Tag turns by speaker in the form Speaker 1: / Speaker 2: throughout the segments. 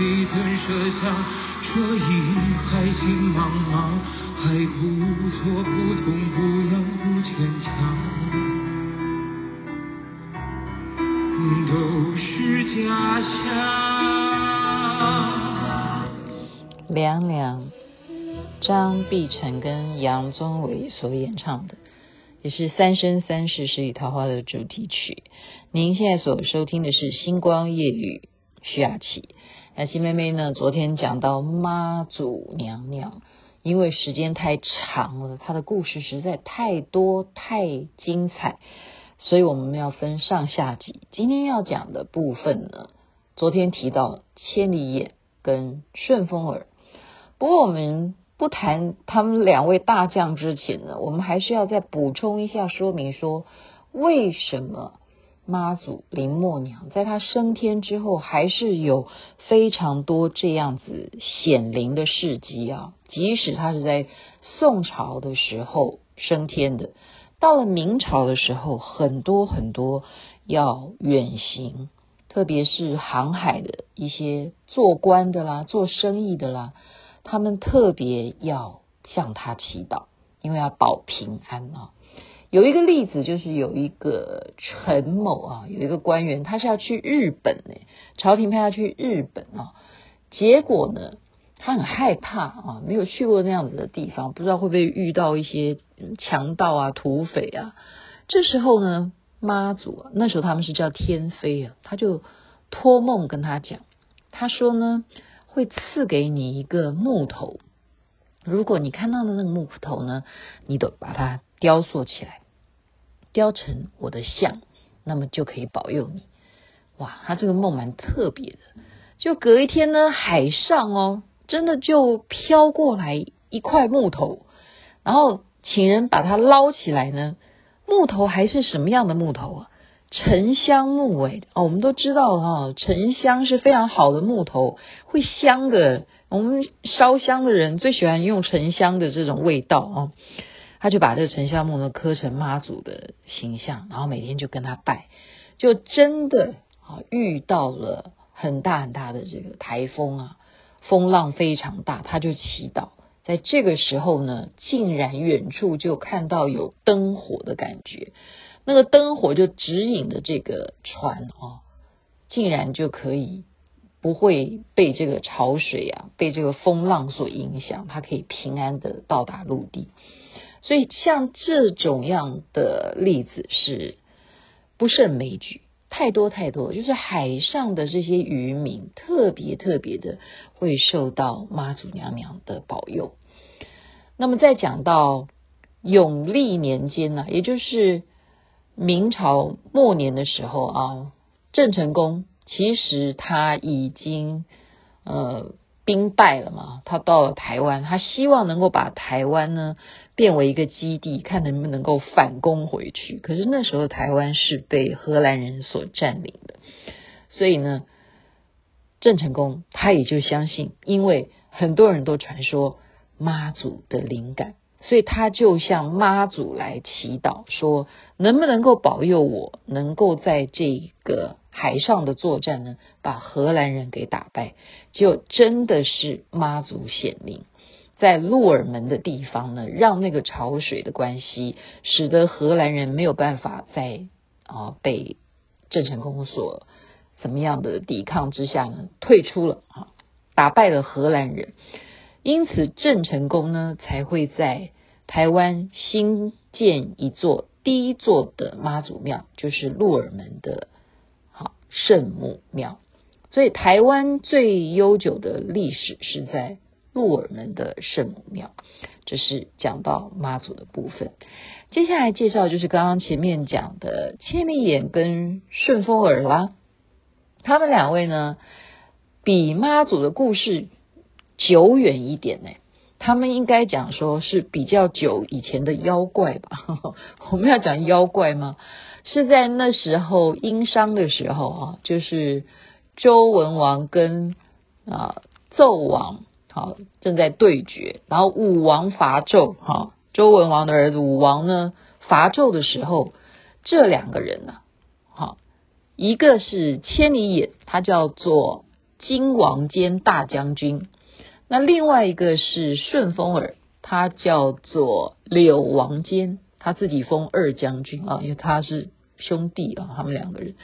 Speaker 1: 你曾舍下这一海情茫茫，还不做不痛不痒不牵强，都是假象。
Speaker 2: 凉凉，张碧晨跟杨宗纬所演唱的。也是《三生三世十里桃花》的主题曲。您现在所收听的是《星光夜语》，徐雅琪。雅琪妹妹呢，昨天讲到妈祖娘娘，因为时间太长了，她的故事实在太多太精彩，所以我们要分上下集。今天要讲的部分呢，昨天提到千里眼跟顺风耳，不过我们。不谈他们两位大将之前呢，我们还是要再补充一下说明说，为什么妈祖林默娘在她升天之后，还是有非常多这样子显灵的事迹啊？即使她是在宋朝的时候升天的，到了明朝的时候，很多很多要远行，特别是航海的一些做官的啦、做生意的啦。他们特别要向他祈祷，因为要保平安啊。有一个例子，就是有一个陈某啊，有一个官员，他是要去日本呢，朝廷派他去日本啊。结果呢，他很害怕啊，没有去过那样子的地方，不知道会不会遇到一些强盗啊、土匪啊。这时候呢，妈祖啊，那时候他们是叫天妃啊，他就托梦跟他讲，他说呢。会赐给你一个木头，如果你看到的那个木头呢，你都把它雕塑起来，雕成我的像，那么就可以保佑你。哇，他这个梦蛮特别的。就隔一天呢，海上哦，真的就飘过来一块木头，然后请人把它捞起来呢。木头还是什么样的木头啊？沉香木诶，哦，我们都知道哈，沉香是非常好的木头，会香的。我们烧香的人最喜欢用沉香的这种味道哦。他就把这个沉香木呢刻成妈祖的形象，然后每天就跟他拜，就真的啊遇到了很大很大的这个台风啊，风浪非常大，他就祈祷。在这个时候呢，竟然远处就看到有灯火的感觉。那个灯火就指引的这个船哦，竟然就可以不会被这个潮水啊，被这个风浪所影响，它可以平安的到达陆地。所以像这种样的例子是不胜枚举，太多太多，就是海上的这些渔民特别特别的会受到妈祖娘娘的保佑。那么再讲到永历年间呢、啊，也就是。明朝末年的时候啊，郑成功其实他已经呃兵败了嘛，他到了台湾，他希望能够把台湾呢变为一个基地，看能不能够反攻回去。可是那时候台湾是被荷兰人所占领的，所以呢，郑成功他也就相信，因为很多人都传说妈祖的灵感。所以他就向妈祖来祈祷，说能不能够保佑我，能够在这个海上的作战呢，把荷兰人给打败。就真的是妈祖显灵，在鹿耳门的地方呢，让那个潮水的关系，使得荷兰人没有办法在啊被郑成功所怎么样的抵抗之下呢，退出了啊，打败了荷兰人。因此，郑成功呢才会在台湾新建一座第一座的妈祖庙，就是鹿耳门的圣母庙。所以，台湾最悠久的历史是在鹿耳门的圣母庙。这是讲到妈祖的部分。接下来介绍就是刚刚前面讲的千里眼跟顺风耳啦。他们两位呢，比妈祖的故事。久远一点呢。他们应该讲说是比较久以前的妖怪吧？我们要讲妖怪吗？是在那时候殷商的时候啊，就是周文王跟啊纣王好正在对决，然后武王伐纣哈，周文王的儿子武王呢伐纣的时候，这两个人呢，好一个是千里眼，他叫做金王兼大将军。那另外一个是顺风耳，他叫做柳王坚，他自己封二将军啊，因为他是兄弟啊，他们两个人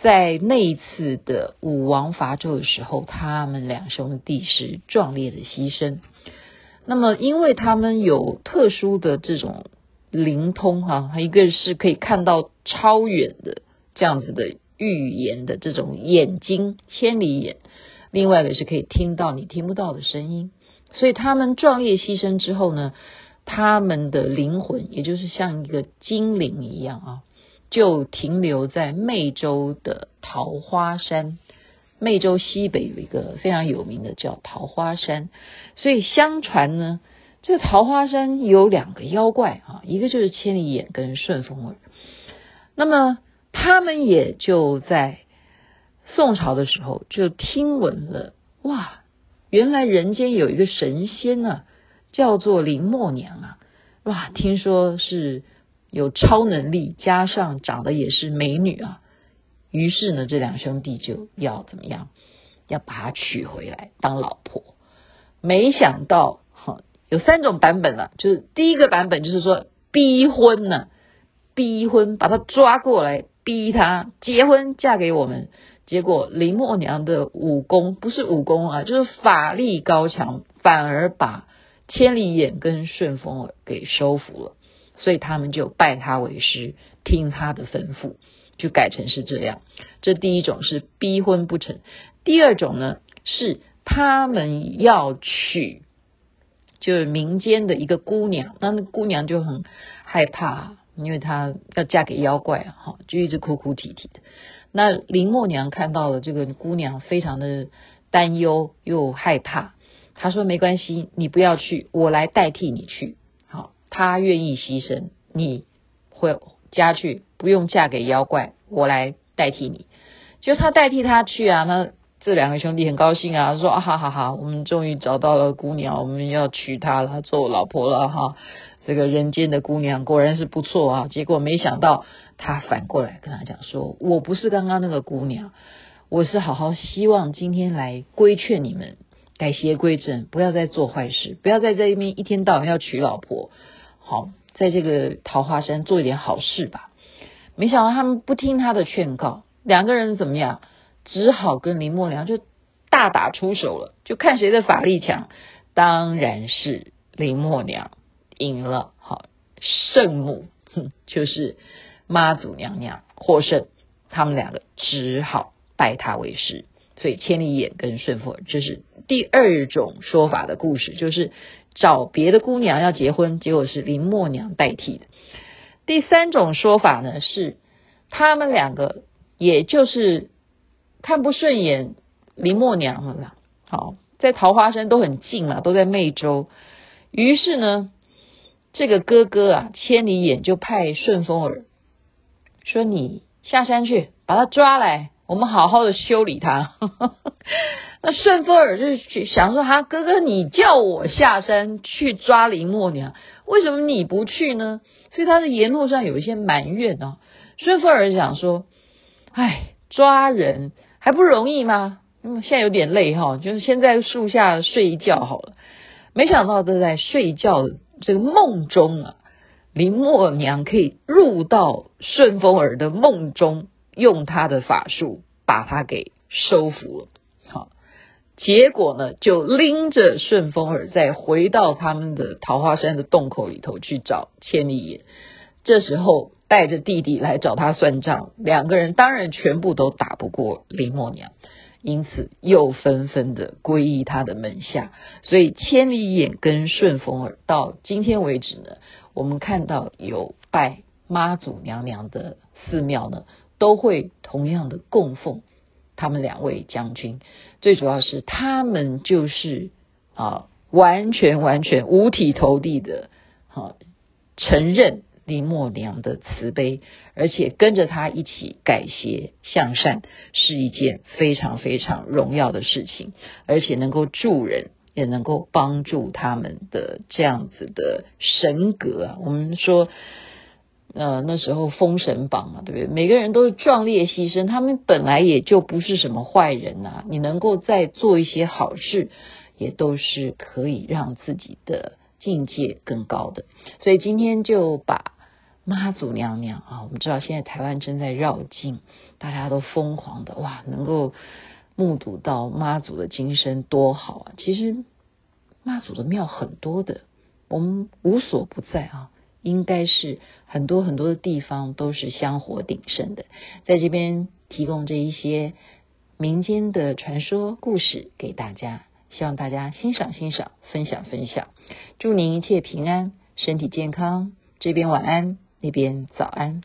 Speaker 2: 在那一次的武王伐纣的时候，他们两兄弟是壮烈的牺牲。那么，因为他们有特殊的这种灵通哈，一个是可以看到超远的这样子的预言的这种眼睛，千里眼。另外一个是可以听到你听不到的声音，所以他们壮烈牺牲之后呢，他们的灵魂也就是像一个精灵一样啊，就停留在湄洲的桃花山。湄洲西北有一个非常有名的叫桃花山，所以相传呢，这个桃花山有两个妖怪啊，一个就是千里眼跟顺风耳，那么他们也就在。宋朝的时候就听闻了，哇，原来人间有一个神仙啊，叫做林默娘啊，哇，听说是有超能力，加上长得也是美女啊，于是呢，这两兄弟就要怎么样，要把她娶回来当老婆。没想到，哈，有三种版本了，就是第一个版本就是说逼婚呢，逼婚，把她抓过来，逼她结婚，嫁给我们。结果林默娘的武功不是武功啊，就是法力高强，反而把千里眼跟顺风耳给收服了，所以他们就拜他为师，听他的吩咐，就改成是这样。这第一种是逼婚不成，第二种呢是他们要娶，就是民间的一个姑娘，那那姑娘就很害怕，因为她要嫁给妖怪啊，哈，就一直哭哭啼啼的。那林默娘看到了这个姑娘，非常的担忧又害怕。他说：“没关系，你不要去，我来代替你去。好，他愿意牺牲，你回家去，不用嫁给妖怪，我来代替你。”就他代替他去啊。那这两个兄弟很高兴啊，说：“啊，哈哈哈，我们终于找到了姑娘，我们要娶她了，做我老婆了哈。”这个人间的姑娘果然是不错啊。结果没想到。他反过来跟他讲说：“我不是刚刚那个姑娘，我是好好希望今天来规劝你们改邪归正，不要再做坏事，不要再在这边一天到晚要娶老婆。好，在这个桃花山做一点好事吧。”没想到他们不听他的劝告，两个人怎么样？只好跟林默娘就大打出手了，就看谁的法力强。当然是林默娘赢了。好，圣母，哼，就是。妈祖娘娘获胜，他们两个只好拜她为师。所以千里眼跟顺风耳，这是第二种说法的故事，就是找别的姑娘要结婚，结果是林默娘代替的。第三种说法呢，是他们两个也就是看不顺眼林默娘了。好，在桃花山都很近嘛，都在湄洲。于是呢，这个哥哥啊，千里眼就派顺风耳。说你下山去把他抓来，我们好好的修理他。那顺风耳就去想说：“哈，哥哥，你叫我下山去抓林默娘，为什么你不去呢？”所以他的言路上有一些埋怨哦。顺风耳想说：“哎，抓人还不容易吗？嗯，现在有点累哈，就是先在树下睡一觉好了。没想到都在睡觉这个梦中啊。”林默娘可以入到顺风耳的梦中，用他的法术把他给收服了。好，结果呢，就拎着顺风耳再回到他们的桃花山的洞口里头去找千里眼。这时候带着弟弟来找他算账，两个人当然全部都打不过林默娘，因此又纷纷的皈依他的门下。所以千里眼跟顺风耳到今天为止呢。我们看到有拜妈祖娘娘的寺庙呢，都会同样的供奉他们两位将军。最主要是他们就是啊，完全完全五体投地的，好承认林默娘的慈悲，而且跟着她一起改邪向善，是一件非常非常荣耀的事情，而且能够助人，也能够帮助他们的这样子的神格啊。我们说。呃，那时候封神榜嘛，对不对？每个人都是壮烈牺牲，他们本来也就不是什么坏人呐、你能够再做一些好事，也都是可以让自己的境界更高的。所以今天就把妈祖娘娘啊，我们知道现在台湾正在绕境，大家都疯狂的哇，能够目睹到妈祖的金身多好啊！其实妈祖的庙很多的，我们无所不在啊。应该是很多很多的地方都是香火鼎盛的，在这边提供这一些民间的传说故事给大家，希望大家欣赏欣赏，分享分享，祝您一切平安，身体健康。这边晚安，那边早安。